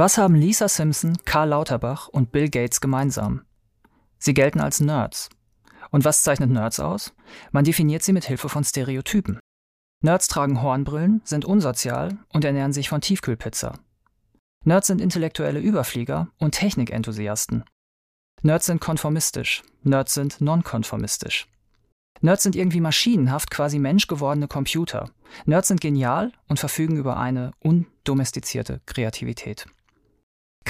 Was haben Lisa Simpson, Karl Lauterbach und Bill Gates gemeinsam? Sie gelten als Nerds. Und was zeichnet Nerds aus? Man definiert sie mit Hilfe von Stereotypen. Nerds tragen Hornbrillen, sind unsozial und ernähren sich von Tiefkühlpizza. Nerds sind intellektuelle Überflieger und Technikenthusiasten. Nerds sind konformistisch, Nerds sind nonkonformistisch. Nerds sind irgendwie maschinenhaft, quasi menschgewordene Computer. Nerds sind genial und verfügen über eine undomestizierte Kreativität.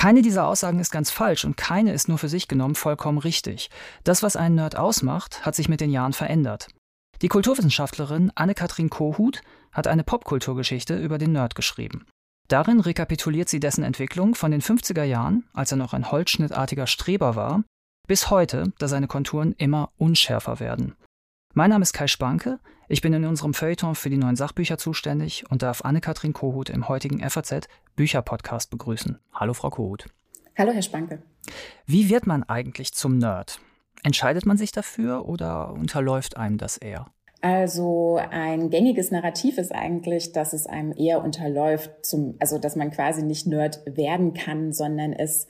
Keine dieser Aussagen ist ganz falsch und keine ist nur für sich genommen vollkommen richtig. Das, was einen Nerd ausmacht, hat sich mit den Jahren verändert. Die Kulturwissenschaftlerin Anne-Kathrin Kohut hat eine Popkulturgeschichte über den Nerd geschrieben. Darin rekapituliert sie dessen Entwicklung von den 50er Jahren, als er noch ein holzschnittartiger Streber war, bis heute, da seine Konturen immer unschärfer werden. Mein Name ist Kai Spanke, ich bin in unserem Feuilleton für die neuen Sachbücher zuständig und darf Anne-Kathrin Kohut im heutigen FAZ Bücherpodcast begrüßen. Hallo Frau Kohut. Hallo Herr Spanke. Wie wird man eigentlich zum Nerd? Entscheidet man sich dafür oder unterläuft einem das eher? Also ein gängiges Narrativ ist eigentlich, dass es einem eher unterläuft, zum, also dass man quasi nicht Nerd werden kann, sondern es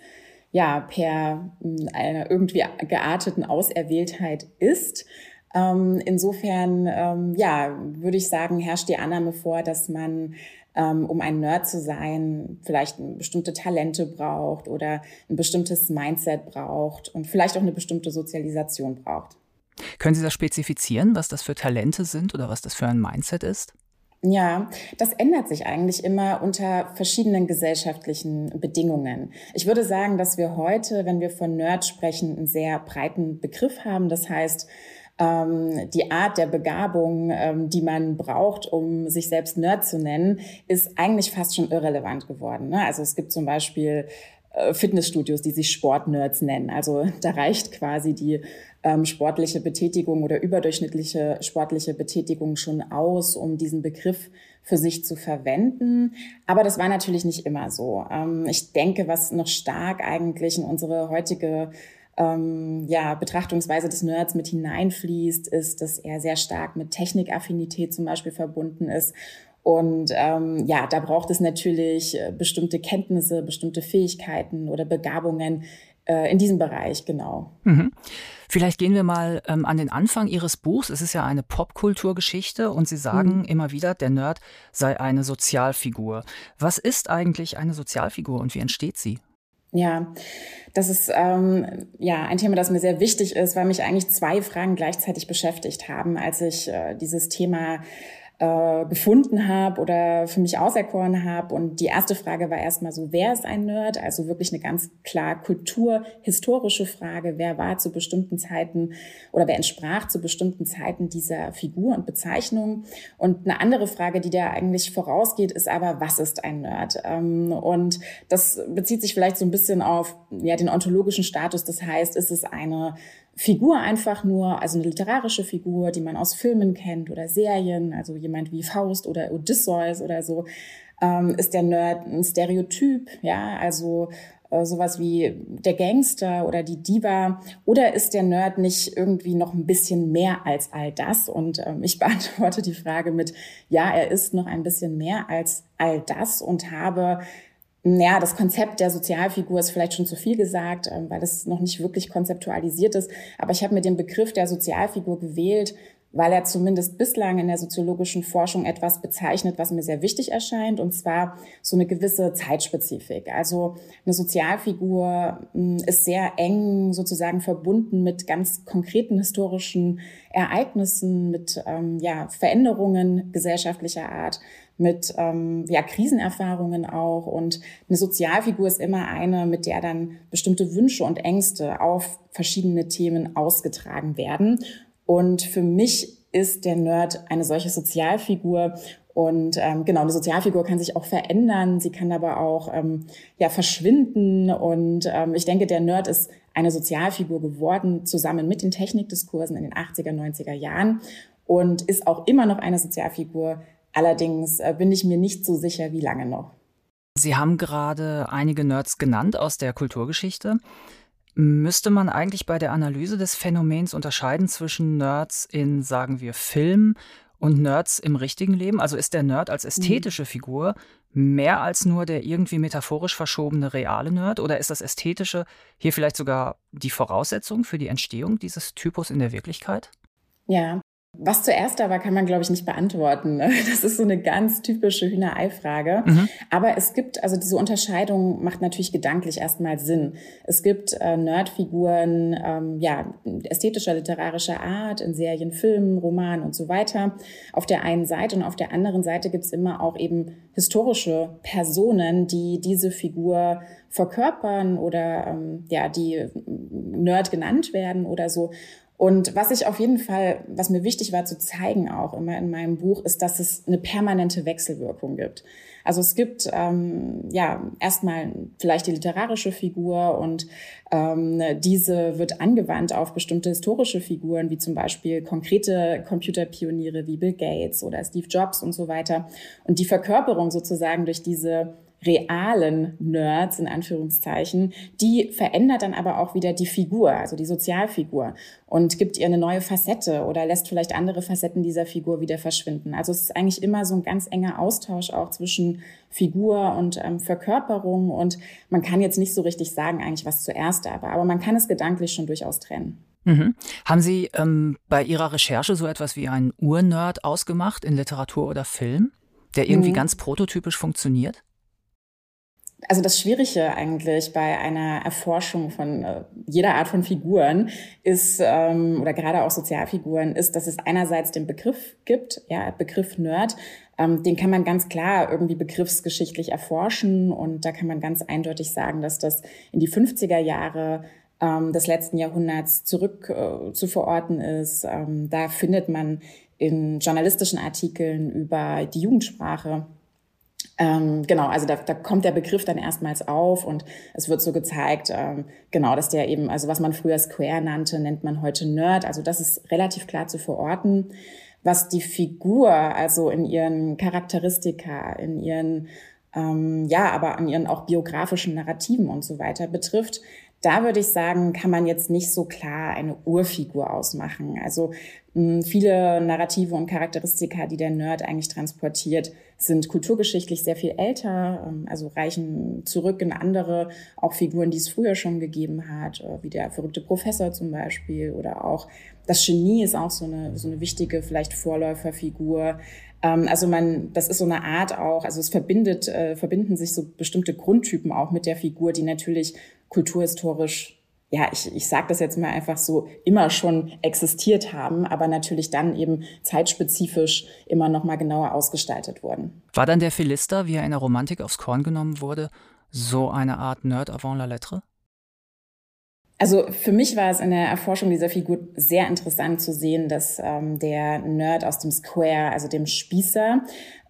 ja per hm, einer irgendwie gearteten Auserwähltheit ist. Ähm, insofern, ähm, ja, würde ich sagen, herrscht die Annahme vor, dass man ähm, um ein Nerd zu sein, vielleicht bestimmte Talente braucht oder ein bestimmtes Mindset braucht und vielleicht auch eine bestimmte Sozialisation braucht. Können Sie das spezifizieren, was das für Talente sind oder was das für ein Mindset ist? Ja, das ändert sich eigentlich immer unter verschiedenen gesellschaftlichen Bedingungen. Ich würde sagen, dass wir heute, wenn wir von Nerd sprechen, einen sehr breiten Begriff haben. Das heißt, die Art der Begabung, ähm, die man braucht, um sich selbst Nerd zu nennen, ist eigentlich fast schon irrelevant geworden. Ne? Also es gibt zum Beispiel äh, Fitnessstudios, die sich Sportnerds nennen. Also da reicht quasi die ähm, sportliche Betätigung oder überdurchschnittliche sportliche Betätigung schon aus, um diesen Begriff für sich zu verwenden. Aber das war natürlich nicht immer so. Ähm, ich denke, was noch stark eigentlich in unsere heutige ähm, ja, Betrachtungsweise des Nerds mit hineinfließt, ist, dass er sehr stark mit Technikaffinität zum Beispiel verbunden ist. Und ähm, ja, da braucht es natürlich äh, bestimmte Kenntnisse, bestimmte Fähigkeiten oder Begabungen äh, in diesem Bereich, genau. Mhm. Vielleicht gehen wir mal ähm, an den Anfang Ihres Buchs. Es ist ja eine Popkulturgeschichte und Sie sagen mhm. immer wieder, der Nerd sei eine Sozialfigur. Was ist eigentlich eine Sozialfigur und wie entsteht sie? Ja, das ist ähm, ja ein Thema, das mir sehr wichtig ist, weil mich eigentlich zwei Fragen gleichzeitig beschäftigt haben, als ich äh, dieses Thema äh, gefunden habe oder für mich auserkoren habe. Und die erste Frage war erstmal so, wer ist ein Nerd? Also wirklich eine ganz klar kulturhistorische Frage. Wer war zu bestimmten Zeiten oder wer entsprach zu bestimmten Zeiten dieser Figur und Bezeichnung? Und eine andere Frage, die da eigentlich vorausgeht, ist aber, was ist ein Nerd? Ähm, und das bezieht sich vielleicht so ein bisschen auf ja, den ontologischen Status. Das heißt, ist es eine Figur einfach nur, also eine literarische Figur, die man aus Filmen kennt oder Serien, also jemand wie Faust oder Odysseus oder so, ähm, ist der Nerd ein Stereotyp, ja, also äh, sowas wie der Gangster oder die Diva, oder ist der Nerd nicht irgendwie noch ein bisschen mehr als all das? Und ähm, ich beantworte die Frage mit, ja, er ist noch ein bisschen mehr als all das und habe ja, das Konzept der Sozialfigur ist vielleicht schon zu viel gesagt, ähm, weil es noch nicht wirklich konzeptualisiert ist. Aber ich habe mir den Begriff der Sozialfigur gewählt, weil er zumindest bislang in der soziologischen Forschung etwas bezeichnet, was mir sehr wichtig erscheint, und zwar so eine gewisse Zeitspezifik. Also eine Sozialfigur hm, ist sehr eng sozusagen verbunden mit ganz konkreten historischen Ereignissen, mit ähm, ja, Veränderungen gesellschaftlicher Art, mit ähm, ja, Krisenerfahrungen auch. Und eine Sozialfigur ist immer eine, mit der dann bestimmte Wünsche und Ängste auf verschiedene Themen ausgetragen werden. Und für mich ist der Nerd eine solche Sozialfigur. Und ähm, genau, eine Sozialfigur kann sich auch verändern, sie kann aber auch ähm, ja verschwinden. Und ähm, ich denke, der Nerd ist eine Sozialfigur geworden, zusammen mit den Technikdiskursen in den 80er, 90er Jahren und ist auch immer noch eine Sozialfigur. Allerdings äh, bin ich mir nicht so sicher, wie lange noch. Sie haben gerade einige Nerds genannt aus der Kulturgeschichte. Müsste man eigentlich bei der Analyse des Phänomens unterscheiden zwischen Nerds in, sagen wir, Film und Nerds im richtigen Leben? Also ist der Nerd als ästhetische Figur mehr als nur der irgendwie metaphorisch verschobene reale Nerd oder ist das Ästhetische hier vielleicht sogar die Voraussetzung für die Entstehung dieses Typus in der Wirklichkeit? Ja, was zuerst da war, kann man, glaube ich, nicht beantworten. Ne? Das ist so eine ganz typische Hühnerei-Frage. Mhm. Aber es gibt, also diese Unterscheidung macht natürlich gedanklich erstmal Sinn. Es gibt äh, Nerdfiguren, ähm, ja, ästhetischer, literarischer Art, in Serien, Filmen, Romanen und so weiter. Auf der einen Seite und auf der anderen Seite gibt es immer auch eben historische Personen, die diese Figur verkörpern oder ähm, ja, die Nerd genannt werden oder so. Und was ich auf jeden Fall, was mir wichtig war zu zeigen auch immer in meinem Buch, ist, dass es eine permanente Wechselwirkung gibt. Also es gibt ähm, ja erstmal vielleicht die literarische Figur und ähm, diese wird angewandt auf bestimmte historische Figuren, wie zum Beispiel konkrete Computerpioniere wie Bill Gates oder Steve Jobs und so weiter. Und die Verkörperung sozusagen durch diese realen Nerds in Anführungszeichen, die verändert dann aber auch wieder die Figur, also die Sozialfigur und gibt ihr eine neue Facette oder lässt vielleicht andere Facetten dieser Figur wieder verschwinden. Also es ist eigentlich immer so ein ganz enger Austausch auch zwischen Figur und ähm, Verkörperung und man kann jetzt nicht so richtig sagen eigentlich, was zuerst da war, aber man kann es gedanklich schon durchaus trennen. Mhm. Haben Sie ähm, bei Ihrer Recherche so etwas wie einen Urnerd ausgemacht in Literatur oder Film, der irgendwie mhm. ganz prototypisch funktioniert? Also das Schwierige eigentlich bei einer Erforschung von äh, jeder Art von Figuren ist, ähm, oder gerade auch Sozialfiguren, ist, dass es einerseits den Begriff gibt, ja, Begriff Nerd, ähm, den kann man ganz klar irgendwie begriffsgeschichtlich erforschen und da kann man ganz eindeutig sagen, dass das in die 50er Jahre ähm, des letzten Jahrhunderts zurück äh, zu verorten ist. Da findet man in journalistischen Artikeln über die Jugendsprache ähm, genau, also da, da kommt der Begriff dann erstmals auf und es wird so gezeigt, ähm, genau, dass der eben, also was man früher Square nannte, nennt man heute Nerd. Also das ist relativ klar zu verorten. Was die Figur, also in ihren Charakteristika, in ihren, ähm, ja, aber an ihren auch biografischen Narrativen und so weiter betrifft, da würde ich sagen, kann man jetzt nicht so klar eine Urfigur ausmachen. Also mh, viele Narrative und Charakteristika, die der Nerd eigentlich transportiert, sind kulturgeschichtlich sehr viel älter, ähm, also reichen zurück in andere, auch Figuren, die es früher schon gegeben hat, äh, wie der verrückte Professor zum Beispiel oder auch das Genie ist auch so eine, so eine wichtige, vielleicht Vorläuferfigur. Ähm, also man, das ist so eine Art auch, also es verbindet, äh, verbinden sich so bestimmte Grundtypen auch mit der Figur, die natürlich kulturhistorisch ja, ich, ich sage das jetzt mal einfach so, immer schon existiert haben, aber natürlich dann eben zeitspezifisch immer noch mal genauer ausgestaltet wurden. War dann der Philister, wie er in der Romantik aufs Korn genommen wurde, so eine Art Nerd avant la lettre? Also für mich war es in der Erforschung dieser Figur sehr interessant zu sehen, dass ähm, der Nerd aus dem Square, also dem Spießer,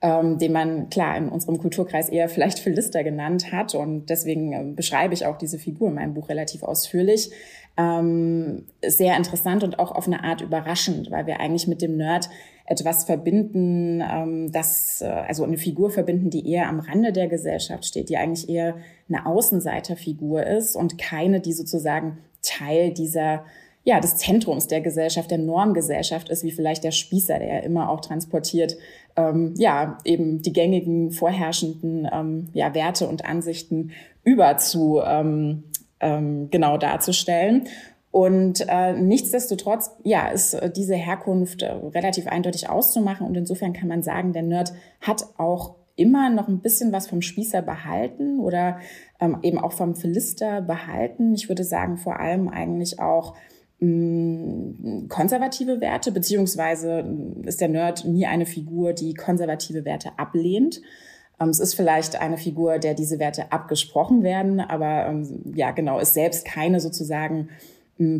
ähm, den man klar in unserem Kulturkreis eher vielleicht Philister genannt hat. Und deswegen äh, beschreibe ich auch diese Figur in meinem Buch relativ ausführlich, ähm, sehr interessant und auch auf eine Art überraschend, weil wir eigentlich mit dem Nerd etwas verbinden, ähm, das, äh, also eine Figur verbinden, die eher am Rande der Gesellschaft steht, die eigentlich eher eine Außenseiterfigur ist und keine, die sozusagen Teil dieser ja, des Zentrums der Gesellschaft, der Normgesellschaft ist, wie vielleicht der Spießer, der ja immer auch transportiert, ähm, ja, eben die gängigen, vorherrschenden ähm, ja, Werte und Ansichten über zu ähm, ähm, genau darzustellen. Und äh, nichtsdestotrotz, ja, ist äh, diese Herkunft äh, relativ eindeutig auszumachen. Und insofern kann man sagen, der Nerd hat auch immer noch ein bisschen was vom Spießer behalten oder ähm, eben auch vom Philister behalten. Ich würde sagen, vor allem eigentlich auch konservative Werte, beziehungsweise ist der Nerd nie eine Figur, die konservative Werte ablehnt. Ähm, es ist vielleicht eine Figur, der diese Werte abgesprochen werden, aber ähm, ja, genau, ist selbst keine sozusagen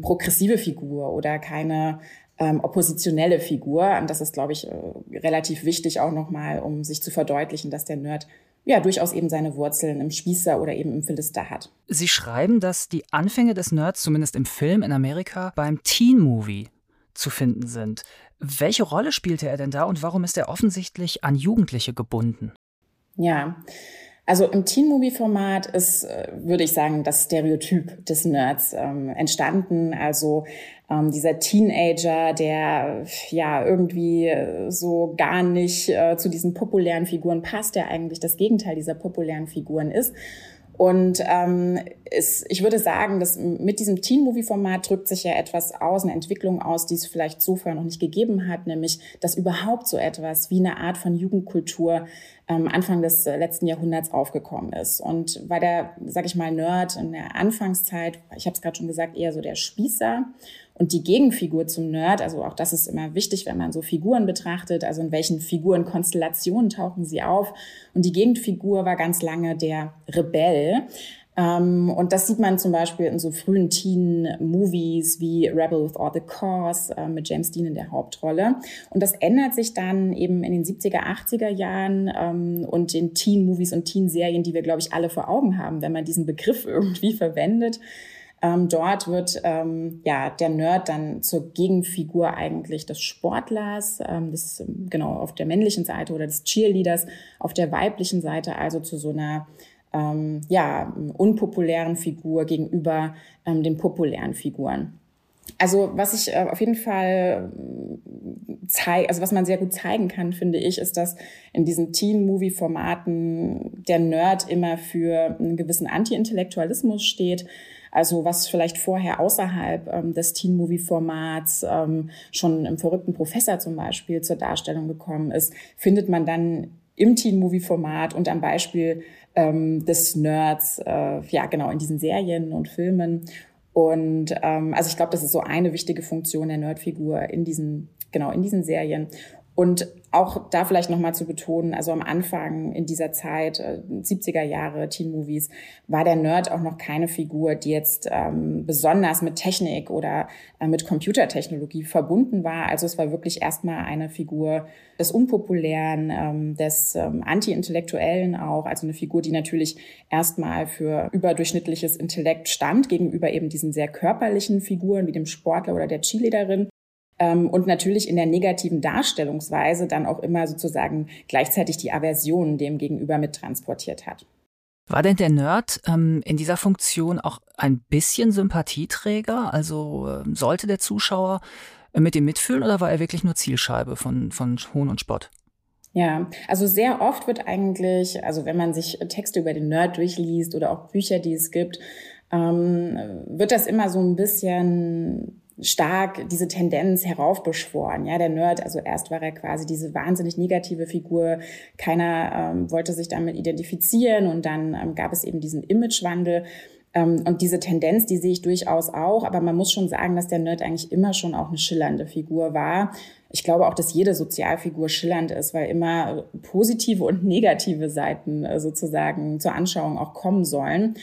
progressive Figur oder keine ähm, oppositionelle Figur. Und das ist, glaube ich, äh, relativ wichtig auch nochmal, um sich zu verdeutlichen, dass der Nerd ja durchaus eben seine Wurzeln im Spießer oder eben im Philister hat. Sie schreiben, dass die Anfänge des Nerds, zumindest im Film in Amerika, beim Teen-Movie zu finden sind. Welche Rolle spielte er denn da und warum ist er offensichtlich an Jugendliche gebunden? Ja, Also im Teen-Movie-Format ist, äh, würde ich sagen, das Stereotyp des Nerds ähm, entstanden. Also ähm, dieser Teenager, der ja irgendwie so gar nicht äh, zu diesen populären Figuren passt, der eigentlich das Gegenteil dieser populären Figuren ist. Und ähm, ist, ich würde sagen, dass mit diesem Teen-Movie-Format drückt sich ja etwas aus, eine Entwicklung aus, die es vielleicht so vorher noch nicht gegeben hat, nämlich dass überhaupt so etwas wie eine Art von Jugendkultur ähm, Anfang des äh, letzten Jahrhunderts aufgekommen ist. Und weil der, sag ich mal, Nerd in der Anfangszeit, ich habe es gerade schon gesagt, eher so der Spießer und die Gegenfigur zum Nerd, also auch das ist immer wichtig, wenn man so Figuren betrachtet, also in welchen Figurenkonstellationen tauchen sie auf. Und die Gegenfigur war ganz lange der Rebell. Ähm, und das sieht man zum Beispiel in so frühen Teen-Movies wie Rebel with All the Cause äh, mit James Dean in der Hauptrolle. Und das ändert sich dann eben in den 70er, 80er Jahren ähm, und den Teen-Movies und Teen-Serien, die wir, glaube ich, alle vor Augen haben, wenn man diesen Begriff irgendwie verwendet. Ähm, dort wird ähm, ja der Nerd dann zur Gegenfigur eigentlich des Sportlers, ähm, des, genau auf der männlichen Seite oder des Cheerleaders, auf der weiblichen Seite also zu so einer ähm, ja unpopulären Figur gegenüber ähm, den populären Figuren. Also was ich äh, auf jeden Fall äh, zeige, also was man sehr gut zeigen kann, finde ich, ist, dass in diesen Teen-Movie-Formaten der Nerd immer für einen gewissen Anti-Intellektualismus steht. Also was vielleicht vorher außerhalb ähm, des Teen-Movie-Formats ähm, schon im verrückten Professor zum Beispiel zur Darstellung gekommen ist, findet man dann im Teen-Movie-Format und am Beispiel ähm, des Nerds, äh, ja genau, in diesen Serien und Filmen. Und ähm, also ich glaube, das ist so eine wichtige Funktion der Nerdfigur in diesen, genau, in diesen Serien. Und auch da vielleicht nochmal zu betonen, also am Anfang in dieser Zeit, äh, 70er Jahre, Teen-Movies, war der Nerd auch noch keine Figur, die jetzt ähm, besonders mit Technik oder äh, mit Computertechnologie verbunden war. Also es war wirklich erstmal eine Figur des Unpopulären, ähm, des ähm, Anti-Intellektuellen auch, also eine Figur, die natürlich erstmal für überdurchschnittliches Intellekt stand, gegenüber eben diesen sehr körperlichen Figuren wie dem Sportler oder der Cheerleaderin und natürlich in der negativen Darstellungsweise dann auch immer sozusagen gleichzeitig die Aversion dem gegenüber mittransportiert hat. War denn der Nerd ähm, in dieser Funktion auch ein bisschen Sympathieträger? Also äh, sollte der Zuschauer äh, mit ihm mitfühlen oder war er wirklich nur Zielscheibe von, von Hohn und Spott? Ja, also sehr oft wird eigentlich, also wenn man sich Texte über den Nerd durchliest oder auch Bücher, die es gibt, ähm, wird das immer so ein bisschen stark diese Tendenz heraufbeschworen. Ja, der Nerd, also erst war er quasi diese wahnsinnig negative Figur, keiner ähm, wollte sich damit identifizieren und dann ähm, gab es eben diesen Imagewandel. Ähm, und diese Tendenz, die sehe ich durchaus auch, aber man muss schon sagen, dass der Nerd eigentlich immer schon auch eine schillernde Figur war. Ich glaube auch, dass jede Sozialfigur schillernd ist, weil immer positive und negative Seiten äh, sozusagen zur Anschauung auch kommen sollen.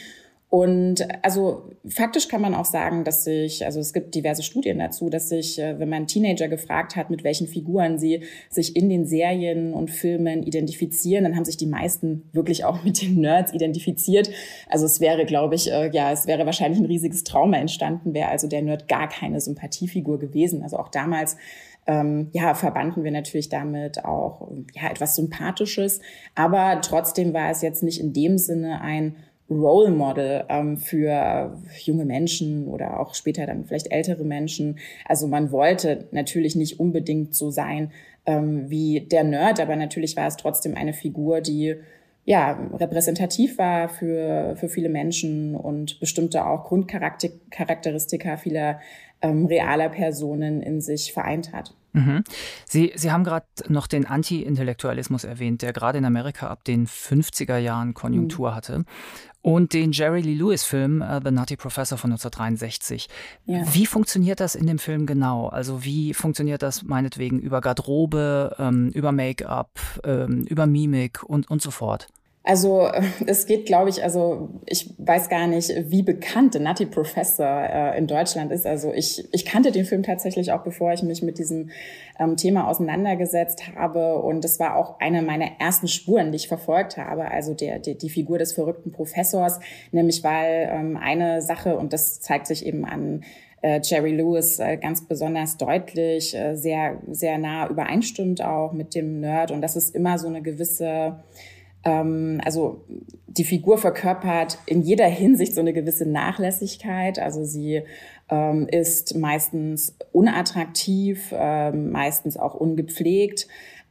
Und also faktisch kann man auch sagen, dass sich, also es gibt diverse Studien dazu, dass sich, äh, wenn man Teenager gefragt hat, mit welchen Figuren sie sich in den Serien und Filmen identifizieren, dann haben sich die meisten wirklich auch mit den Nerds identifiziert. Also es wäre, glaube ich, äh, ja, es wäre wahrscheinlich ein riesiges Trauma entstanden, wäre also der Nerd gar keine Sympathiefigur gewesen. Also auch damals ähm, ja, verbanden wir natürlich damit auch ja, etwas Sympathisches. Aber trotzdem war es jetzt nicht in dem Sinne ein Role Model ähm, für junge Menschen oder auch später dann vielleicht ältere Menschen. Also man wollte natürlich nicht unbedingt so sein ähm, wie der Nerd, aber natürlich war es trotzdem eine Figur, die ja, repräsentativ war für, für viele Menschen und bestimmte auch Grundcharakteristika vieler ähm, realer Personen in sich vereint hat. Mhm. Sie, Sie haben gerade noch den Anti-Intellektualismus erwähnt, der gerade in Amerika ab den 50er Jahren Konjunktur mhm. hatte. Und den Jerry Lee Lewis-Film uh, The Nutty Professor von 1963. Ja. Wie funktioniert das in dem Film genau? Also wie funktioniert das meinetwegen über Garderobe, ähm, über Make-up, ähm, über Mimik und, und so fort? Also es geht, glaube ich, also ich weiß gar nicht, wie bekannt The Nutty Professor äh, in Deutschland ist. Also ich, ich kannte den Film tatsächlich auch, bevor ich mich mit diesem ähm, Thema auseinandergesetzt habe. Und das war auch eine meiner ersten Spuren, die ich verfolgt habe. Also der, der die Figur des verrückten Professors, nämlich weil ähm, eine Sache, und das zeigt sich eben an äh, Jerry Lewis äh, ganz besonders deutlich, äh, sehr, sehr nah übereinstimmt auch mit dem Nerd. Und das ist immer so eine gewisse ähm, also die Figur verkörpert in jeder Hinsicht so eine gewisse Nachlässigkeit. Also sie ähm, ist meistens unattraktiv, äh, meistens auch ungepflegt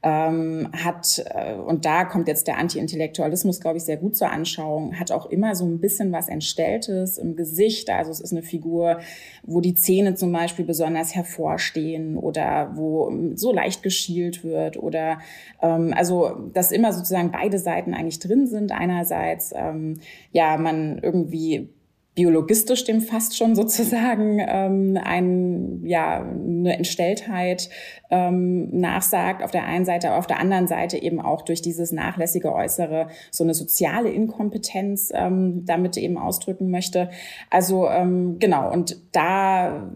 ähm, hat, äh, und da kommt jetzt der Anti-Intellektualismus, glaube ich, sehr gut zur Anschauung, hat auch immer so ein bisschen was Entstelltes im Gesicht. Also es ist eine Figur, wo die Zähne zum Beispiel besonders hervorstehen oder wo so leicht geschielt wird oder ähm, also dass immer sozusagen beide Seiten eigentlich drin sind. Einerseits ähm, ja man irgendwie biologistisch dem fast schon sozusagen ähm, ein, ja, eine Entstelltheit ähm, nachsagt auf der einen Seite, auf der anderen Seite eben auch durch dieses nachlässige Äußere so eine soziale Inkompetenz ähm, damit eben ausdrücken möchte. Also ähm, genau, und da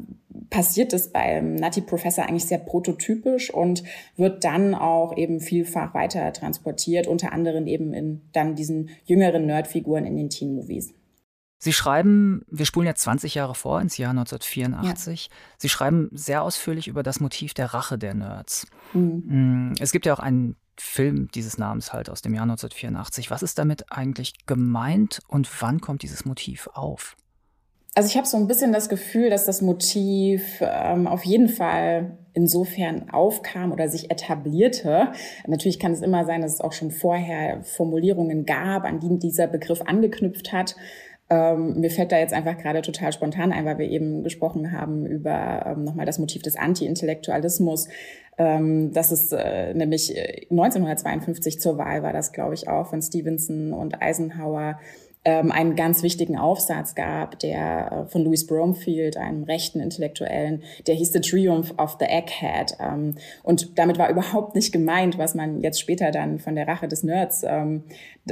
passiert es beim Nutty Professor eigentlich sehr prototypisch und wird dann auch eben vielfach weiter transportiert, unter anderem eben in dann diesen jüngeren Nerdfiguren in den Teen-Movies. Sie schreiben, wir spulen jetzt 20 Jahre vor ins Jahr 1984. Ja. Sie schreiben sehr ausführlich über das Motiv der Rache der Nerds. Mhm. Mm, es gibt ja auch einen Film dieses Namens halt aus dem Jahr 1984. Was ist damit eigentlich gemeint und wann kommt dieses Motiv auf? Also ich habe so ein bisschen das Gefühl, dass das Motiv ähm, auf jeden Fall insofern aufkam oder sich etablierte. Natürlich kann es immer sein, dass es auch schon vorher Formulierungen gab, an die dieser Begriff angeknüpft hat. Ähm, mir fällt da jetzt einfach gerade total spontan ein, weil wir eben gesprochen haben über ähm, nochmal das Motiv des Anti-Intellektualismus. Ähm, das ist äh, nämlich 1952 äh, zur Wahl war das, glaube ich, auch von Stevenson und Eisenhower ähm, einen ganz wichtigen Aufsatz gab, der äh, von Louis Bromfield, einem rechten Intellektuellen, der hieß The Triumph of the Egghead. Ähm, und damit war überhaupt nicht gemeint, was man jetzt später dann von der Rache des Nerds, ähm,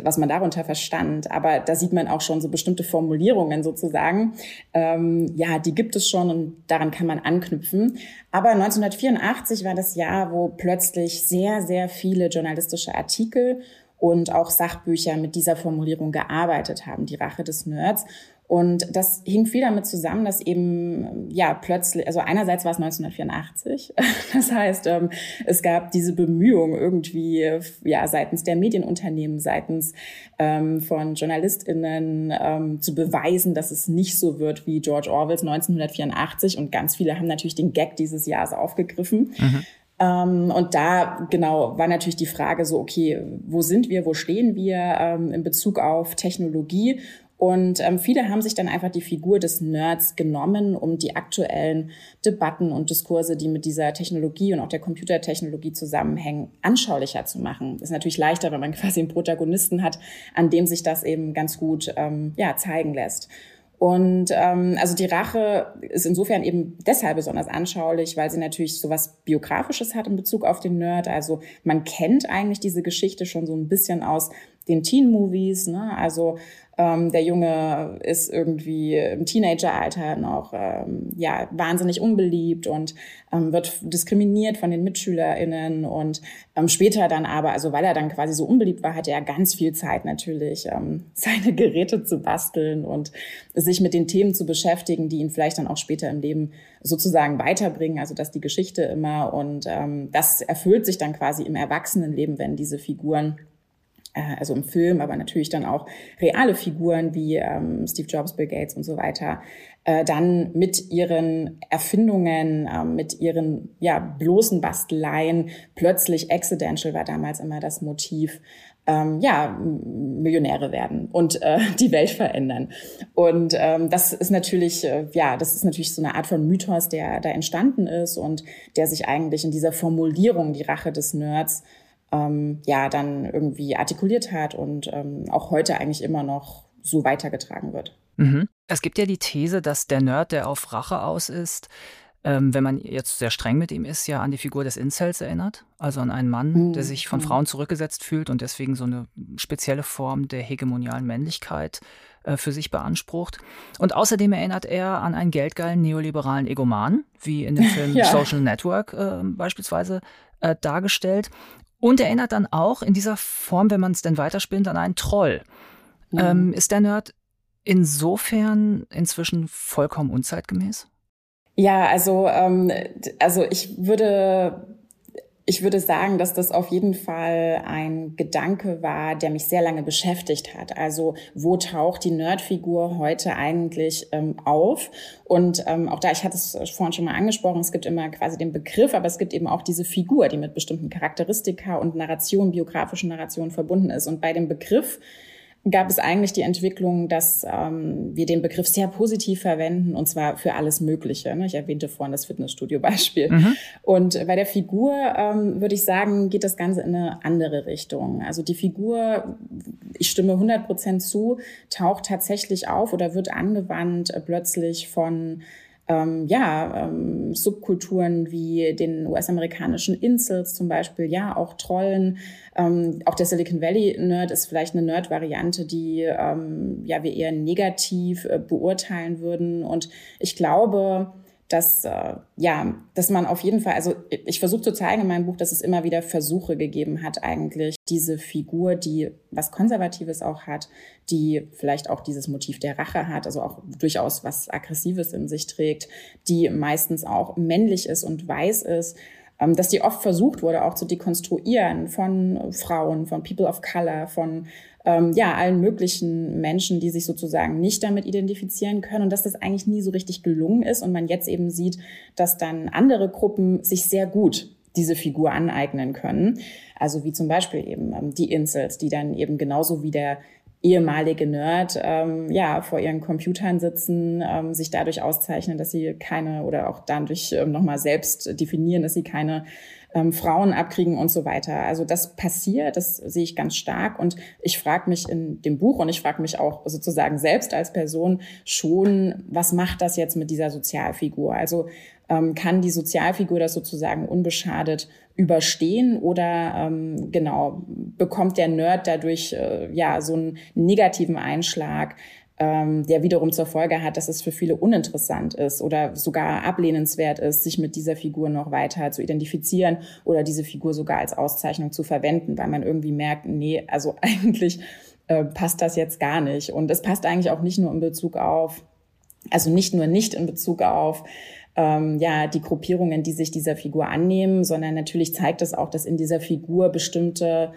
was man darunter verstand. Aber da sieht man auch schon so bestimmte Formulierungen sozusagen. Ähm, ja, die gibt es schon und daran kann man anknüpfen. Aber 1984 war das Jahr, wo plötzlich sehr, sehr viele journalistische Artikel und auch Sachbücher mit dieser Formulierung gearbeitet haben, die Rache des Nerds. Und das hing viel damit zusammen, dass eben, ja, plötzlich, also einerseits war es 1984. Das heißt, ähm, es gab diese Bemühung irgendwie, ja, seitens der Medienunternehmen, seitens ähm, von JournalistInnen ähm, zu beweisen, dass es nicht so wird wie George Orwells 1984. Und ganz viele haben natürlich den Gag dieses Jahres aufgegriffen. Mhm. Ähm, und da genau war natürlich die Frage so, okay, wo sind wir, wo stehen wir ähm, in Bezug auf Technologie? Und ähm, viele haben sich dann einfach die Figur des Nerds genommen, um die aktuellen Debatten und Diskurse, die mit dieser Technologie und auch der Computertechnologie zusammenhängen, anschaulicher zu machen. Ist natürlich leichter, wenn man quasi einen Protagonisten hat, an dem sich das eben ganz gut ähm, ja, zeigen lässt. Und ähm, also die Rache ist insofern eben deshalb besonders anschaulich, weil sie natürlich so was Biografisches hat in Bezug auf den Nerd. Also man kennt eigentlich diese Geschichte schon so ein bisschen aus den Teen-Movies. Ne? Also ähm, der Junge ist irgendwie im Teenageralter noch ähm, ja wahnsinnig unbeliebt und ähm, wird diskriminiert von den MitschülerInnen und ähm, später dann aber, also weil er dann quasi so unbeliebt war, hatte er ganz viel Zeit natürlich, ähm, seine Geräte zu basteln und sich mit den Themen zu beschäftigen, die ihn vielleicht dann auch später im Leben sozusagen weiterbringen, also dass die Geschichte immer und ähm, das erfüllt sich dann quasi im Erwachsenenleben, wenn diese Figuren also im Film, aber natürlich dann auch reale Figuren wie ähm, Steve Jobs, Bill Gates und so weiter, äh, dann mit ihren Erfindungen, äh, mit ihren ja bloßen Basteleien plötzlich accidental war damals immer das Motiv, ähm, ja, Millionäre werden und äh, die Welt verändern. Und ähm, das ist natürlich, äh, ja, das ist natürlich so eine Art von Mythos, der da entstanden ist und der sich eigentlich in dieser Formulierung, die Rache des Nerds, ähm, ja dann irgendwie artikuliert hat und ähm, auch heute eigentlich immer noch so weitergetragen wird. Mhm. Es gibt ja die These, dass der Nerd, der auf Rache aus ist, ähm, wenn man jetzt sehr streng mit ihm ist, ja an die Figur des Incels erinnert. Also an einen Mann, mhm. der sich von mhm. Frauen zurückgesetzt fühlt und deswegen so eine spezielle Form der hegemonialen Männlichkeit äh, für sich beansprucht. Und außerdem erinnert er an einen geldgeilen neoliberalen Egoman, wie in dem Film ja. Social Network äh, beispielsweise äh, dargestellt. Und erinnert dann auch in dieser Form, wenn man es denn weiterspinnt, an einen Troll. Mhm. Ähm, ist der Nerd insofern inzwischen vollkommen unzeitgemäß? Ja, also, ähm, also ich würde ich würde sagen, dass das auf jeden Fall ein Gedanke war, der mich sehr lange beschäftigt hat. Also wo taucht die Nerdfigur heute eigentlich ähm, auf? Und ähm, auch da, ich hatte es vorhin schon mal angesprochen, es gibt immer quasi den Begriff, aber es gibt eben auch diese Figur, die mit bestimmten Charakteristika und Narration, biografischen Narrationen verbunden ist. Und bei dem Begriff gab es eigentlich die Entwicklung, dass ähm, wir den Begriff sehr positiv verwenden und zwar für alles Mögliche. Ne? Ich erwähnte vorhin das Fitnessstudio-Beispiel. Mhm. Und bei der Figur ähm, würde ich sagen, geht das Ganze in eine andere Richtung. Also die Figur, ich stimme 100 Prozent zu, taucht tatsächlich auf oder wird angewandt äh, plötzlich von ähm, ja, ähm, Subkulturen wie den US-amerikanischen Insels zum Beispiel, ja, auch Trollen. Ähm, auch der Silicon Valley-Nerd ist vielleicht eine Nerd-Variante, die ähm, ja, wir eher negativ äh, beurteilen würden. Und ich glaube, dass äh, ja, dass man auf jeden Fall, also ich versuche zu zeigen in meinem Buch, dass es immer wieder Versuche gegeben hat, eigentlich diese Figur, die was Konservatives auch hat, die vielleicht auch dieses Motiv der Rache hat, also auch durchaus was Aggressives in sich trägt, die meistens auch männlich ist und weiß ist, ähm, dass die oft versucht wurde, auch zu dekonstruieren von Frauen, von People of Color, von ähm, ja, allen möglichen Menschen, die sich sozusagen nicht damit identifizieren können und dass das eigentlich nie so richtig gelungen ist und man jetzt eben sieht, dass dann andere Gruppen sich sehr gut diese Figur aneignen können. Also wie zum Beispiel eben ähm, die Insels, die dann eben genauso wie der ehemalige Nerd ähm, ja vor ihren Computern sitzen, ähm, sich dadurch auszeichnen, dass sie keine oder auch dadurch ähm, nochmal selbst definieren, dass sie keine ähm, Frauen abkriegen und so weiter. Also das passiert, das sehe ich ganz stark und ich frage mich in dem Buch und ich frage mich auch sozusagen selbst als Person schon, was macht das jetzt mit dieser Sozialfigur? Also ähm, kann die Sozialfigur das sozusagen unbeschadet überstehen oder ähm, genau bekommt der Nerd dadurch äh, ja so einen negativen Einschlag, ähm, der wiederum zur Folge hat, dass es für viele uninteressant ist oder sogar ablehnenswert ist, sich mit dieser Figur noch weiter zu identifizieren oder diese Figur sogar als Auszeichnung zu verwenden, weil man irgendwie merkt, nee, also eigentlich äh, passt das jetzt gar nicht. Und es passt eigentlich auch nicht nur in Bezug auf, also nicht nur nicht in Bezug auf ähm, ja die Gruppierungen, die sich dieser Figur annehmen, sondern natürlich zeigt es auch, dass in dieser Figur bestimmte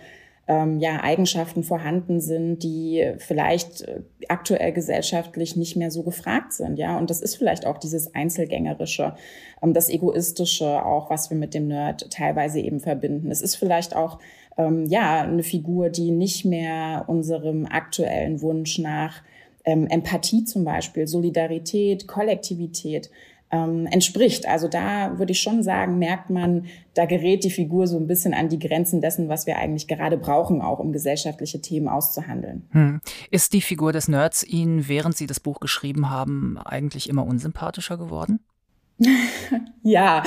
ähm, ja, Eigenschaften vorhanden sind, die vielleicht äh, aktuell gesellschaftlich nicht mehr so gefragt sind, ja. Und das ist vielleicht auch dieses Einzelgängerische, ähm, das Egoistische auch, was wir mit dem Nerd teilweise eben verbinden. Es ist vielleicht auch ähm, ja eine Figur, die nicht mehr unserem aktuellen Wunsch nach ähm, Empathie zum Beispiel, Solidarität, Kollektivität ähm, entspricht. Also da würde ich schon sagen, merkt man, da gerät die Figur so ein bisschen an die Grenzen dessen, was wir eigentlich gerade brauchen, auch um gesellschaftliche Themen auszuhandeln. Hm. Ist die Figur des Nerds Ihnen, während Sie das Buch geschrieben haben, eigentlich immer unsympathischer geworden? ja,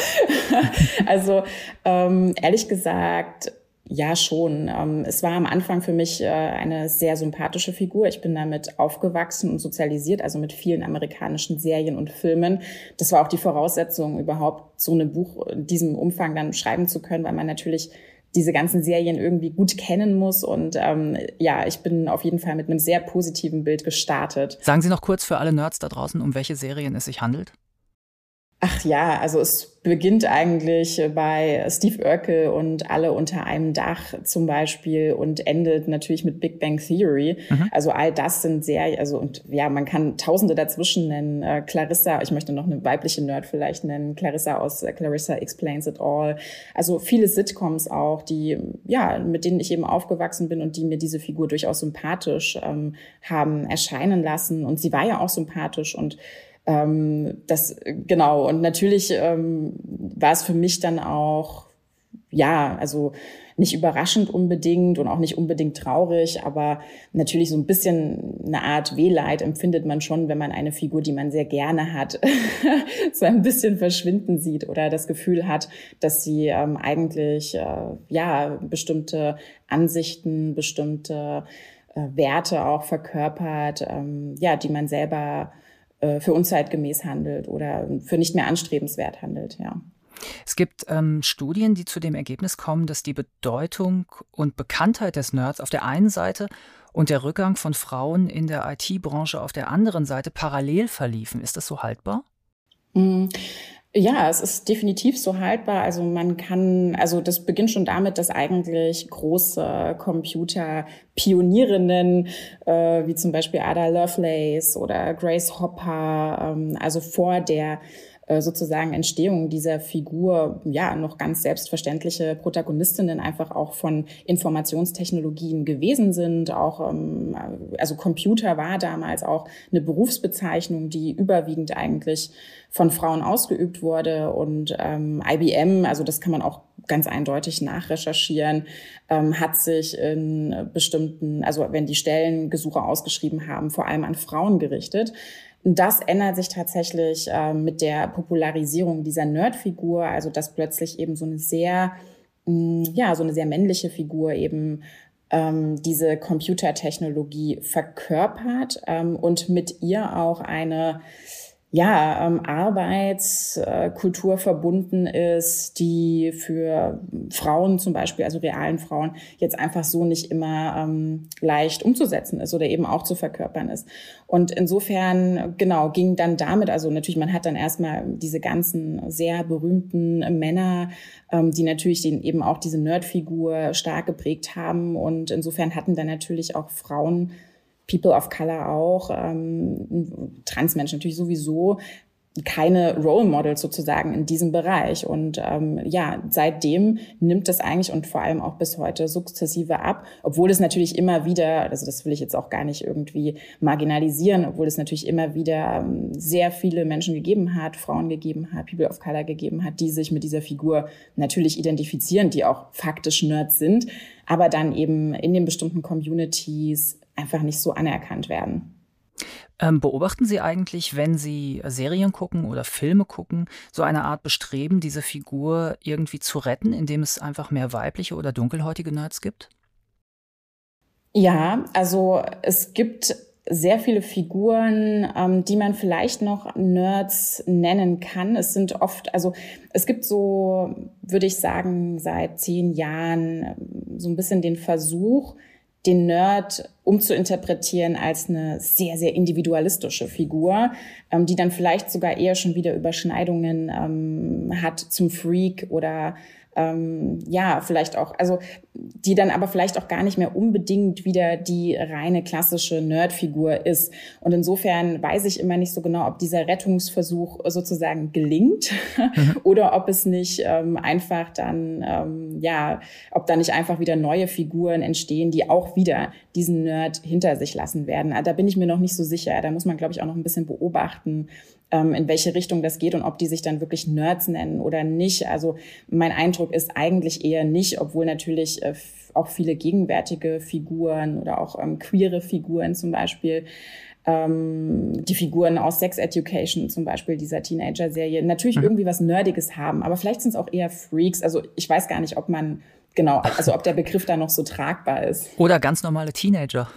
also ähm, ehrlich gesagt ja, schon. Ähm, es war am Anfang für mich äh, eine sehr sympathische Figur. Ich bin damit aufgewachsen und sozialisiert, also mit vielen amerikanischen Serien und Filmen. Das war auch die Voraussetzung, überhaupt so ein Buch in diesem Umfang dann schreiben zu können, weil man natürlich diese ganzen Serien irgendwie gut kennen muss. Und ähm, ja, ich bin auf jeden Fall mit einem sehr positiven Bild gestartet. Sagen Sie noch kurz für alle Nerds da draußen, um welche Serien es sich handelt? Ach ja, also es beginnt eigentlich bei Steve Urkel und alle unter einem Dach zum Beispiel und endet natürlich mit Big Bang Theory. Mhm. Also all das sind sehr, also und ja, man kann Tausende dazwischen nennen. Äh, Clarissa, ich möchte noch eine weibliche Nerd vielleicht nennen, Clarissa aus äh, Clarissa Explains It All. Also viele Sitcoms auch, die ja, mit denen ich eben aufgewachsen bin und die mir diese Figur durchaus sympathisch ähm, haben erscheinen lassen. Und sie war ja auch sympathisch und ähm, das genau. Und natürlich ähm, war es für mich dann auch ja, also nicht überraschend unbedingt und auch nicht unbedingt traurig, aber natürlich so ein bisschen eine Art Wehleid empfindet man schon, wenn man eine Figur, die man sehr gerne hat, so ein bisschen verschwinden sieht oder das Gefühl hat, dass sie ähm, eigentlich äh, ja bestimmte Ansichten, bestimmte äh, Werte auch verkörpert, ähm, ja, die man selber äh, für unzeitgemäß handelt oder für nicht mehr anstrebenswert handelt, ja. Es gibt ähm, Studien, die zu dem Ergebnis kommen, dass die Bedeutung und Bekanntheit des Nerds auf der einen Seite und der Rückgang von Frauen in der IT-Branche auf der anderen Seite parallel verliefen. Ist das so haltbar? Mm. Ja, es ist definitiv so haltbar. Also man kann, also das beginnt schon damit, dass eigentlich große Computer-Pionierinnen, äh, wie zum Beispiel Ada Lovelace oder Grace Hopper, ähm, also vor der sozusagen Entstehung dieser Figur ja noch ganz selbstverständliche Protagonistinnen einfach auch von Informationstechnologien gewesen sind. Auch ähm, also Computer war damals auch eine Berufsbezeichnung, die überwiegend eigentlich von Frauen ausgeübt wurde und ähm, IBM, also das kann man auch ganz eindeutig nachrecherchieren, ähm, hat sich in bestimmten, also wenn die Stellengesuche ausgeschrieben haben, vor allem an Frauen gerichtet. Das ändert sich tatsächlich äh, mit der Popularisierung dieser Nerdfigur, also dass plötzlich eben so eine sehr, mh, mm, ja, so eine sehr männliche Figur eben ähm, diese Computertechnologie verkörpert ähm, und mit ihr auch eine ja, ähm, Arbeitskultur verbunden ist, die für Frauen zum Beispiel, also realen Frauen, jetzt einfach so nicht immer ähm, leicht umzusetzen ist oder eben auch zu verkörpern ist. Und insofern, genau, ging dann damit, also natürlich, man hat dann erstmal diese ganzen sehr berühmten Männer, ähm, die natürlich den, eben auch diese Nerdfigur stark geprägt haben. Und insofern hatten dann natürlich auch Frauen People of Color auch, ähm, Transmenschen natürlich sowieso, keine Role Models sozusagen in diesem Bereich. Und ähm, ja, seitdem nimmt das eigentlich und vor allem auch bis heute sukzessive ab, obwohl es natürlich immer wieder, also das will ich jetzt auch gar nicht irgendwie marginalisieren, obwohl es natürlich immer wieder ähm, sehr viele Menschen gegeben hat, Frauen gegeben hat, People of Color gegeben hat, die sich mit dieser Figur natürlich identifizieren, die auch faktisch Nerds sind, aber dann eben in den bestimmten Communities einfach nicht so anerkannt werden. Ähm, beobachten Sie eigentlich, wenn Sie Serien gucken oder Filme gucken, so eine Art Bestreben, diese Figur irgendwie zu retten, indem es einfach mehr weibliche oder dunkelhäutige Nerds gibt? Ja, also es gibt sehr viele Figuren, ähm, die man vielleicht noch Nerds nennen kann. Es sind oft, also es gibt so, würde ich sagen, seit zehn Jahren ähm, so ein bisschen den Versuch, den Nerd umzuinterpretieren als eine sehr, sehr individualistische Figur, ähm, die dann vielleicht sogar eher schon wieder Überschneidungen ähm, hat zum Freak oder ähm, ja, vielleicht auch, also die dann aber vielleicht auch gar nicht mehr unbedingt wieder die reine klassische Nerdfigur ist. Und insofern weiß ich immer nicht so genau, ob dieser Rettungsversuch sozusagen gelingt mhm. oder ob es nicht ähm, einfach dann, ähm, ja, ob da nicht einfach wieder neue Figuren entstehen, die auch wieder diesen Nerd hinter sich lassen werden. Da bin ich mir noch nicht so sicher. Da muss man, glaube ich, auch noch ein bisschen beobachten, in welche Richtung das geht und ob die sich dann wirklich Nerds nennen oder nicht. Also mein Eindruck ist eigentlich eher nicht, obwohl natürlich äh, auch viele gegenwärtige Figuren oder auch ähm, queere Figuren zum Beispiel ähm, die Figuren aus Sex Education zum Beispiel dieser Teenager-Serie natürlich mhm. irgendwie was Nerdiges haben, aber vielleicht sind es auch eher Freaks. Also ich weiß gar nicht, ob man genau, also ob der Begriff da noch so tragbar ist. Oder ganz normale Teenager.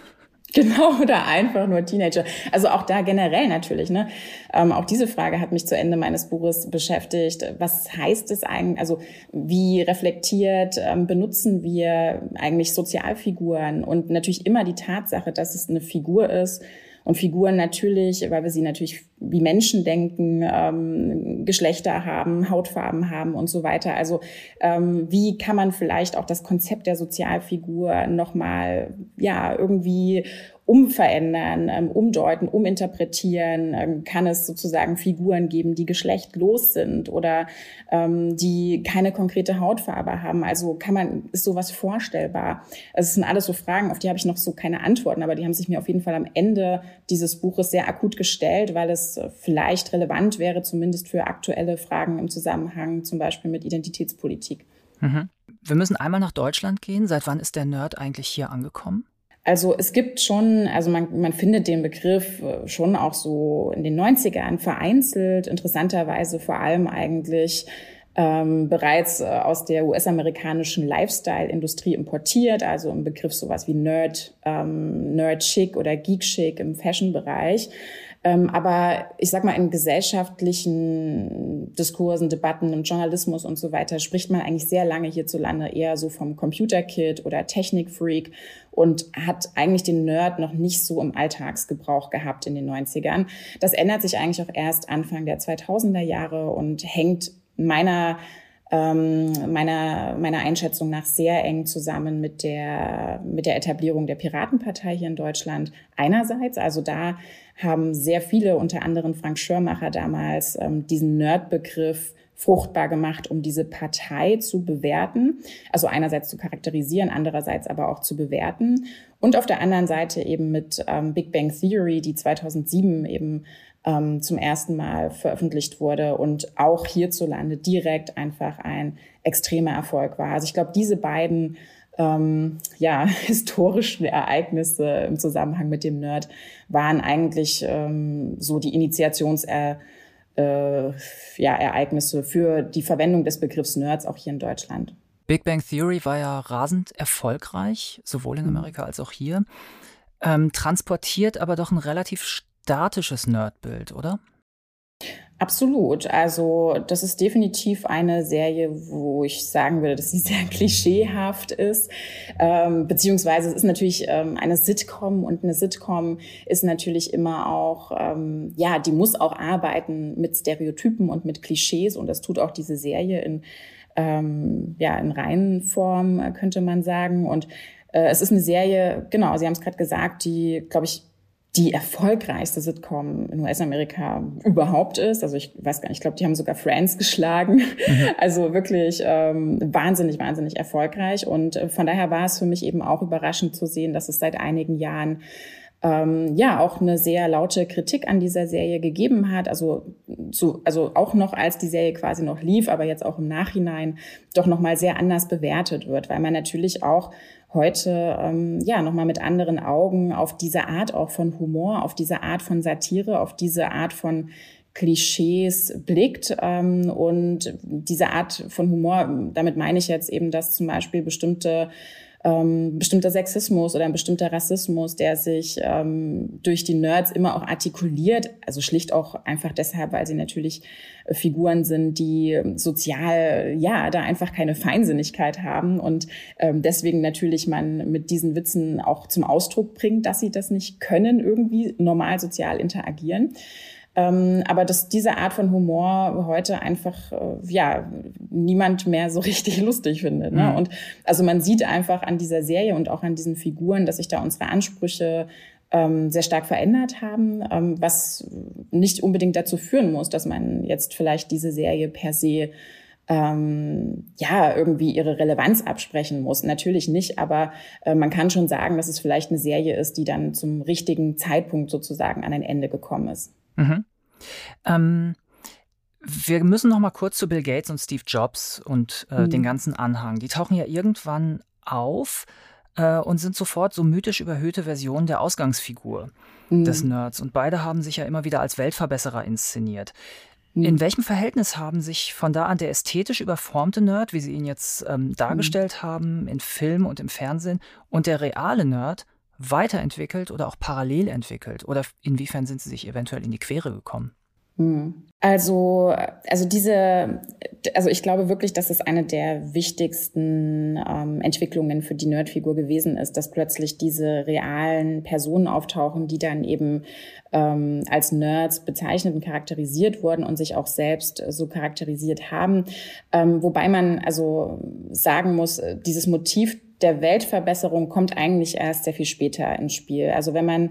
Genau, oder einfach nur Teenager. Also auch da generell natürlich. Ne? Ähm, auch diese Frage hat mich zu Ende meines Buches beschäftigt. Was heißt es eigentlich, also wie reflektiert ähm, benutzen wir eigentlich Sozialfiguren? Und natürlich immer die Tatsache, dass es eine Figur ist, und Figuren natürlich, weil wir sie natürlich wie Menschen denken, ähm, Geschlechter haben, Hautfarben haben und so weiter. Also ähm, wie kann man vielleicht auch das Konzept der Sozialfigur nochmal ja irgendwie umverändern, ähm, umdeuten, uminterpretieren? Ähm, kann es sozusagen Figuren geben, die geschlechtlos sind oder ähm, die keine konkrete Hautfarbe haben? Also kann man, ist sowas vorstellbar? Also es sind alles so Fragen, auf die habe ich noch so keine Antworten, aber die haben sich mir auf jeden Fall am Ende dieses Buches sehr akut gestellt, weil es vielleicht relevant wäre, zumindest für aktuelle Fragen im Zusammenhang zum Beispiel mit Identitätspolitik. Mhm. Wir müssen einmal nach Deutschland gehen. Seit wann ist der Nerd eigentlich hier angekommen? Also es gibt schon, also man, man findet den Begriff äh, schon auch so in den 90ern vereinzelt, interessanterweise vor allem eigentlich ähm, bereits äh, aus der US-amerikanischen Lifestyle-Industrie importiert, also im Begriff sowas wie Nerd, ähm, Nerd-Chic oder Geek-Chic im Fashion-Bereich. Ähm, aber ich sag mal, in gesellschaftlichen Diskursen, Debatten, im Journalismus und so weiter spricht man eigentlich sehr lange hierzulande eher so vom Computerkid oder Technikfreak und hat eigentlich den Nerd noch nicht so im Alltagsgebrauch gehabt in den 90ern. Das ändert sich eigentlich auch erst Anfang der 2000er Jahre und hängt meiner ähm, meiner, meiner Einschätzung nach sehr eng zusammen mit der, mit der Etablierung der Piratenpartei hier in Deutschland. Einerseits, also da haben sehr viele, unter anderem Frank Schörmacher damals, ähm, diesen Nerd-Begriff fruchtbar gemacht, um diese Partei zu bewerten. Also einerseits zu charakterisieren, andererseits aber auch zu bewerten. Und auf der anderen Seite eben mit ähm, Big Bang Theory, die 2007 eben ähm, zum ersten Mal veröffentlicht wurde und auch hierzulande direkt einfach ein extremer Erfolg war. Also ich glaube, diese beiden ähm, ja, historischen Ereignisse im Zusammenhang mit dem Nerd waren eigentlich ähm, so die Initiationsereignisse äh, ja, Ereignisse für die Verwendung des Begriffs Nerds auch hier in Deutschland. Big Bang Theory war ja rasend erfolgreich, sowohl in. Amerika als auch hier, ähm, transportiert aber doch ein relativ statisches Nerdbild, oder? Absolut. Also das ist definitiv eine Serie, wo ich sagen würde, dass sie sehr klischeehaft ist. Ähm, beziehungsweise es ist natürlich ähm, eine Sitcom und eine Sitcom ist natürlich immer auch, ähm, ja, die muss auch arbeiten mit Stereotypen und mit Klischees und das tut auch diese Serie in, ähm, ja, in Reihenform, könnte man sagen. Und äh, es ist eine Serie, genau, Sie haben es gerade gesagt, die, glaube ich, die erfolgreichste Sitcom in US-Amerika überhaupt ist. Also ich weiß gar nicht, ich glaube, die haben sogar Friends geschlagen. Mhm. Also wirklich ähm, wahnsinnig, wahnsinnig erfolgreich. Und äh, von daher war es für mich eben auch überraschend zu sehen, dass es seit einigen Jahren ähm, ja auch eine sehr laute Kritik an dieser Serie gegeben hat. Also, so, also auch noch als die Serie quasi noch lief, aber jetzt auch im Nachhinein doch nochmal sehr anders bewertet wird, weil man natürlich auch heute ähm, ja nochmal mit anderen Augen auf diese Art auch von Humor, auf diese Art von Satire, auf diese Art von Klischees blickt. Ähm, und diese Art von Humor, damit meine ich jetzt eben, dass zum Beispiel bestimmte ähm, bestimmter Sexismus oder ein bestimmter Rassismus, der sich ähm, durch die Nerds immer auch artikuliert. Also schlicht auch einfach deshalb, weil sie natürlich äh, Figuren sind, die sozial, ja, da einfach keine Feinsinnigkeit haben und ähm, deswegen natürlich man mit diesen Witzen auch zum Ausdruck bringt, dass sie das nicht können, irgendwie normal sozial interagieren. Ähm, aber dass diese Art von Humor heute einfach, äh, ja, niemand mehr so richtig lustig findet. Ne? Mhm. Und also man sieht einfach an dieser Serie und auch an diesen Figuren, dass sich da unsere Ansprüche ähm, sehr stark verändert haben, ähm, was nicht unbedingt dazu führen muss, dass man jetzt vielleicht diese Serie per se ähm, ja, irgendwie ihre Relevanz absprechen muss. Natürlich nicht, aber äh, man kann schon sagen, dass es vielleicht eine Serie ist, die dann zum richtigen Zeitpunkt sozusagen an ein Ende gekommen ist. Mhm. Ähm, wir müssen noch mal kurz zu Bill Gates und Steve Jobs und äh, mhm. den ganzen Anhang. Die tauchen ja irgendwann auf äh, und sind sofort so mythisch überhöhte Versionen der Ausgangsfigur mhm. des Nerds. Und beide haben sich ja immer wieder als Weltverbesserer inszeniert. Mhm. In welchem Verhältnis haben sich von da an der ästhetisch überformte Nerd, wie Sie ihn jetzt ähm, dargestellt mhm. haben, in Film und im Fernsehen, und der reale Nerd weiterentwickelt oder auch parallel entwickelt? Oder inwiefern sind sie sich eventuell in die Quere gekommen? Hm. Also, also diese, also ich glaube wirklich, dass es eine der wichtigsten ähm, Entwicklungen für die Nerdfigur gewesen ist, dass plötzlich diese realen Personen auftauchen, die dann eben ähm, als Nerds bezeichnet und charakterisiert wurden und sich auch selbst so charakterisiert haben. Ähm, wobei man also sagen muss, dieses Motiv der Weltverbesserung kommt eigentlich erst sehr viel später ins Spiel. Also wenn man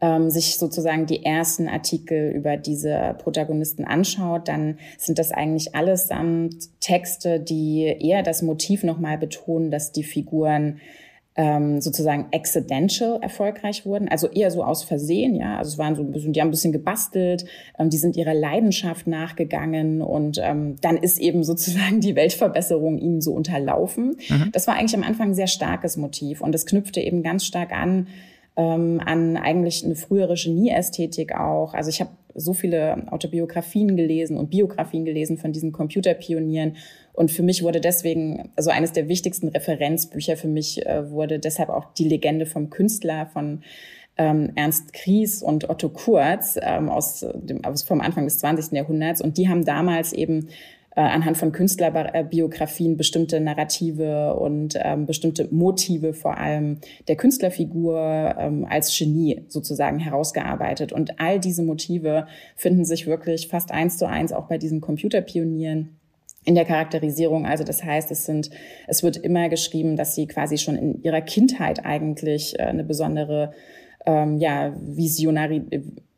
ähm, sich sozusagen die ersten Artikel über diese Protagonisten anschaut, dann sind das eigentlich allesamt Texte, die eher das Motiv nochmal betonen, dass die Figuren ähm, sozusagen accidental erfolgreich wurden, also eher so aus Versehen, ja. Also es waren so ein bisschen, die haben ein bisschen gebastelt, ähm, die sind ihrer Leidenschaft nachgegangen und ähm, dann ist eben sozusagen die Weltverbesserung ihnen so unterlaufen. Mhm. Das war eigentlich am Anfang ein sehr starkes Motiv und es knüpfte eben ganz stark an ähm, an eigentlich eine frühere Genieästhetik auch. Also ich habe so viele Autobiografien gelesen und Biografien gelesen von diesen Computerpionieren und für mich wurde deswegen, also eines der wichtigsten Referenzbücher für mich äh, wurde deshalb auch die Legende vom Künstler von ähm, Ernst Kries und Otto Kurz ähm, aus dem, aus vom Anfang des 20. Jahrhunderts. Und die haben damals eben anhand von Künstlerbiografien bestimmte Narrative und ähm, bestimmte Motive vor allem der Künstlerfigur ähm, als Genie sozusagen herausgearbeitet. Und all diese Motive finden sich wirklich fast eins zu eins auch bei diesen Computerpionieren in der Charakterisierung. Also das heißt, es sind, es wird immer geschrieben, dass sie quasi schon in ihrer Kindheit eigentlich äh, eine besondere ähm, ja, Visionari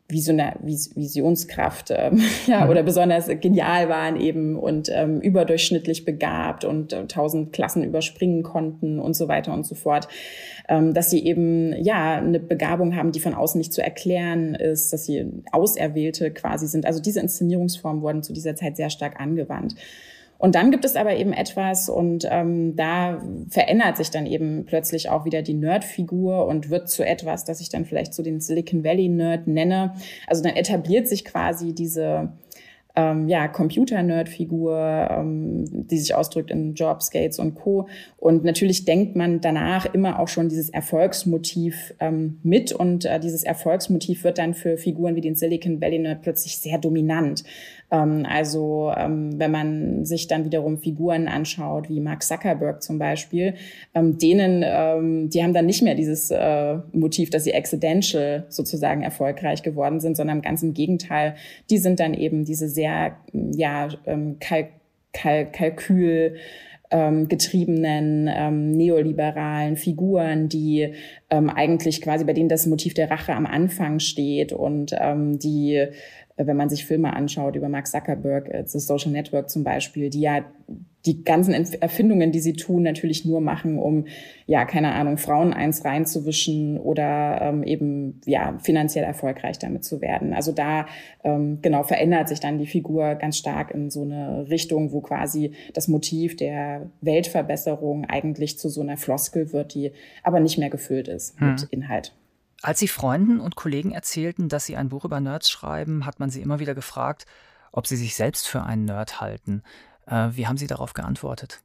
Visionar, Visionskraft ähm, ja, mhm. oder besonders genial waren eben und ähm, überdurchschnittlich begabt und äh, tausend Klassen überspringen konnten und so weiter und so fort. Ähm, dass sie eben ja eine Begabung haben, die von außen nicht zu erklären ist, dass sie Auserwählte quasi sind. Also diese Inszenierungsformen wurden zu dieser Zeit sehr stark angewandt. Und dann gibt es aber eben etwas und ähm, da verändert sich dann eben plötzlich auch wieder die Nerd-Figur und wird zu etwas, das ich dann vielleicht zu den Silicon Valley Nerd nenne. Also dann etabliert sich quasi diese ähm, ja, Computer-Nerd-Figur, ähm, die sich ausdrückt in Jobs, Gates und Co. Und natürlich denkt man danach immer auch schon dieses Erfolgsmotiv ähm, mit und äh, dieses Erfolgsmotiv wird dann für Figuren wie den Silicon Valley Nerd plötzlich sehr dominant. Ähm, also ähm, wenn man sich dann wiederum Figuren anschaut, wie Mark Zuckerberg zum Beispiel, ähm, denen, ähm, die haben dann nicht mehr dieses äh, Motiv, dass sie accidental sozusagen erfolgreich geworden sind, sondern ganz im Gegenteil, die sind dann eben diese sehr, ja, ähm, Kalk Kalk Kalkül, ähm, getriebenen ähm, neoliberalen Figuren, die ähm, eigentlich quasi bei denen das Motiv der Rache am Anfang steht und ähm, die wenn man sich Filme anschaut über Mark Zuckerberg, äh, The Social Network zum Beispiel, die ja die ganzen Erfindungen, die sie tun, natürlich nur machen, um, ja, keine Ahnung, Frauen eins reinzuwischen oder ähm, eben, ja, finanziell erfolgreich damit zu werden. Also da, ähm, genau, verändert sich dann die Figur ganz stark in so eine Richtung, wo quasi das Motiv der Weltverbesserung eigentlich zu so einer Floskel wird, die aber nicht mehr gefüllt ist hm. mit Inhalt. Als Sie Freunden und Kollegen erzählten, dass Sie ein Buch über Nerds schreiben, hat man Sie immer wieder gefragt, ob Sie sich selbst für einen Nerd halten. Äh, wie haben Sie darauf geantwortet?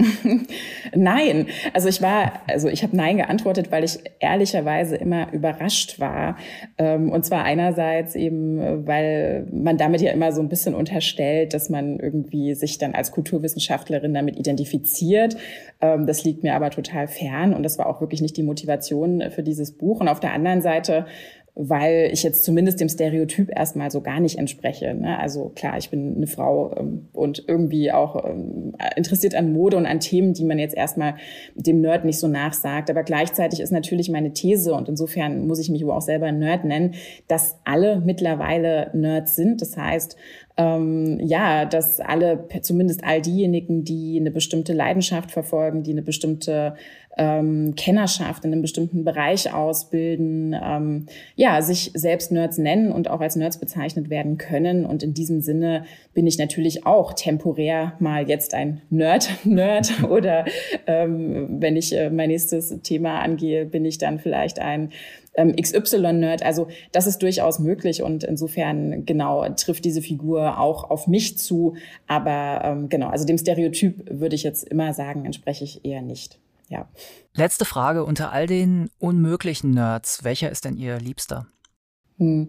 nein, also ich war, also ich habe nein geantwortet, weil ich ehrlicherweise immer überrascht war. Ähm, und zwar einerseits eben, weil man damit ja immer so ein bisschen unterstellt, dass man irgendwie sich dann als Kulturwissenschaftlerin damit identifiziert. Ähm, das liegt mir aber total fern und das war auch wirklich nicht die Motivation für dieses Buch. Und auf der anderen Seite weil ich jetzt zumindest dem Stereotyp erstmal so gar nicht entspreche. Ne? Also klar, ich bin eine Frau ähm, und irgendwie auch ähm, interessiert an Mode und an Themen, die man jetzt erstmal dem Nerd nicht so nachsagt. Aber gleichzeitig ist natürlich meine These, und insofern muss ich mich auch selber Nerd nennen, dass alle mittlerweile Nerds sind. Das heißt, ähm, ja, dass alle, zumindest all diejenigen, die eine bestimmte Leidenschaft verfolgen, die eine bestimmte ähm, Kennerschaft in einem bestimmten Bereich ausbilden, ähm, ja, sich selbst Nerds nennen und auch als Nerds bezeichnet werden können. Und in diesem Sinne bin ich natürlich auch temporär mal jetzt ein Nerd, Nerd oder ähm, wenn ich äh, mein nächstes Thema angehe, bin ich dann vielleicht ein ähm, XY-Nerd. Also das ist durchaus möglich und insofern genau trifft diese Figur auch auf mich zu. Aber ähm, genau, also dem Stereotyp würde ich jetzt immer sagen, entspreche ich eher nicht. Ja. Letzte Frage unter all den unmöglichen Nerds, welcher ist denn Ihr Liebster? Hm.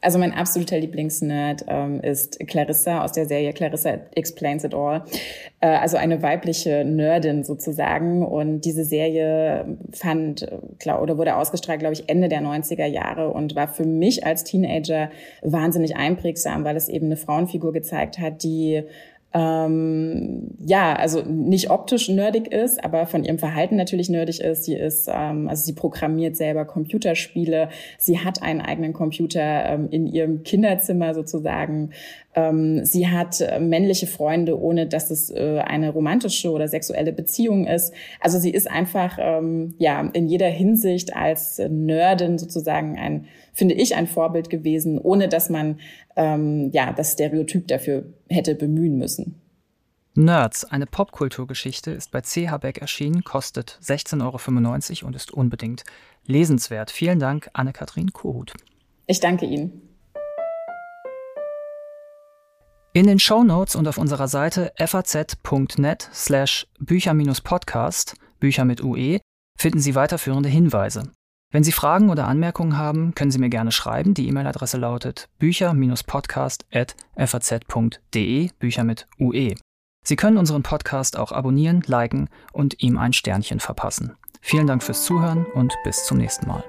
Also mein absoluter Lieblingsnerd ähm, ist Clarissa aus der Serie Clarissa Explains It All. Äh, also eine weibliche Nerdin sozusagen. Und diese Serie fand, klar, oder wurde ausgestrahlt, glaube ich, Ende der 90er Jahre und war für mich als Teenager wahnsinnig einprägsam, weil es eben eine Frauenfigur gezeigt hat, die ähm, ja, also nicht optisch nerdig ist, aber von ihrem Verhalten natürlich nerdig ist. Sie ist, ähm, also sie programmiert selber Computerspiele. Sie hat einen eigenen Computer ähm, in ihrem Kinderzimmer sozusagen. Ähm, sie hat äh, männliche Freunde, ohne dass es äh, eine romantische oder sexuelle Beziehung ist. Also sie ist einfach, ähm, ja, in jeder Hinsicht als Nerdin sozusagen ein, finde ich, ein Vorbild gewesen, ohne dass man ähm, ja, das Stereotyp dafür hätte bemühen müssen. Nerds, eine Popkulturgeschichte, ist bei CH Beck erschienen, kostet 16,95 Euro und ist unbedingt lesenswert. Vielen Dank, Anne-Kathrin Kohut. Ich danke Ihnen. In den Show Notes und auf unserer Seite faz.net slash Bücher-Podcast, Bücher mit UE, finden Sie weiterführende Hinweise. Wenn Sie Fragen oder Anmerkungen haben, können Sie mir gerne schreiben. Die E-Mail-Adresse lautet bücher-podcast.faz.de, Bücher mit UE. Sie können unseren Podcast auch abonnieren, liken und ihm ein Sternchen verpassen. Vielen Dank fürs Zuhören und bis zum nächsten Mal.